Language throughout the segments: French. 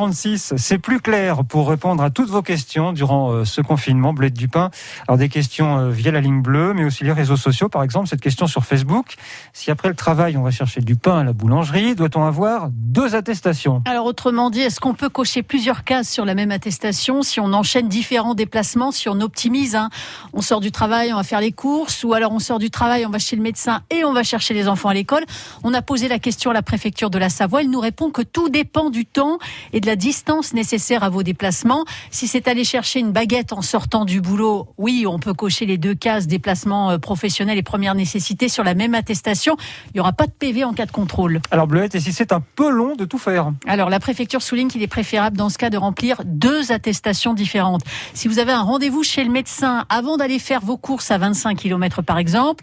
36, c'est plus clair pour répondre à toutes vos questions durant euh, ce confinement. Bleuette du pain. Alors des questions euh, via la ligne bleue, mais aussi les réseaux sociaux. Par exemple, cette question sur Facebook. Si après le travail, on va chercher du pain à la boulangerie, doit-on avoir deux attestations? Alors autrement dit, est-ce qu'on peut cocher plusieurs cases sur la même attestation si on enchaîne différents déplacements, si on optimise hein? On sort du travail, on va faire les courses, ou alors on sort du travail, on va chez le médecin et on va chercher les enfants à l'école? On a posé la question à la préfecture de la Savoie. Elle nous répond que tout dépend du temps et de la distance nécessaire à vos déplacements. Si c'est aller chercher une baguette en sortant du boulot, oui, on peut cocher les deux cases déplacement euh, professionnel et première nécessité sur la même attestation. Il n'y aura pas de PV en cas de contrôle. Alors Bleuette, et si c'est un peu long de tout faire Alors la préfecture souligne qu'il est préférable dans ce cas de remplir deux attestations différentes. Si vous avez un rendez-vous chez le médecin avant d'aller faire vos courses à 25 km par exemple,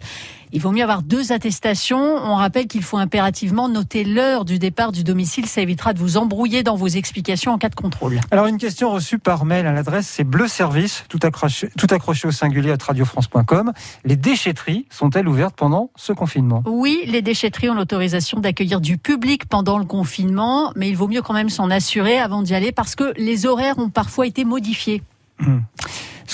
il vaut mieux avoir deux attestations. On rappelle qu'il faut impérativement noter l'heure du départ du domicile. Ça évitera de vous embrouiller dans vos explications en cas de contrôle. Alors une question reçue par mail à l'adresse c'est Bleu Service, tout accroché, tout accroché au singulier à radiofrance.com. Les déchetteries sont-elles ouvertes pendant ce confinement? Oui, les déchetteries ont l'autorisation d'accueillir du public pendant le confinement, mais il vaut mieux quand même s'en assurer avant d'y aller parce que les horaires ont parfois été modifiés. Hum.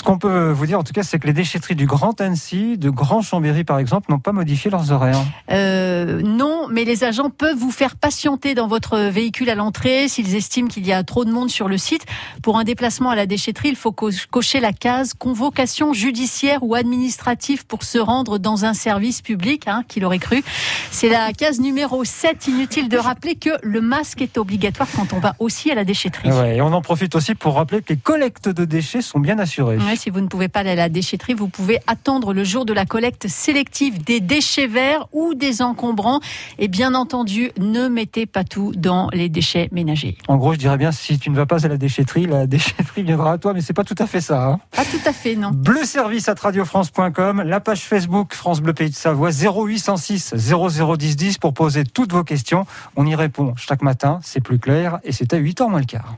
Ce qu'on peut vous dire, en tout cas, c'est que les déchetteries du Grand Annecy, de Grand Chambéry, par exemple, n'ont pas modifié leurs horaires. Euh, non, mais les agents peuvent vous faire patienter dans votre véhicule à l'entrée s'ils estiment qu'il y a trop de monde sur le site. Pour un déplacement à la déchetterie, il faut cocher la case convocation judiciaire ou administrative pour se rendre dans un service public, hein, qu'il aurait cru. C'est la case numéro 7. Inutile de rappeler que le masque est obligatoire quand on va aussi à la déchetterie. Ouais, et on en profite aussi pour rappeler que les collectes de déchets sont bien assurées si vous ne pouvez pas aller à la déchetterie, vous pouvez attendre le jour de la collecte sélective des déchets verts ou des encombrants. Et bien entendu, ne mettez pas tout dans les déchets ménagers. En gros, je dirais bien, si tu ne vas pas à la déchetterie, la déchetterie viendra à toi, mais c'est pas tout à fait ça. Hein. Pas tout à fait, non. Bleu service à radiofrance.com, la page Facebook France Bleu Pays de Savoie 0806 001010 pour poser toutes vos questions. On y répond chaque matin, c'est plus clair et c'est à 8h moins le quart.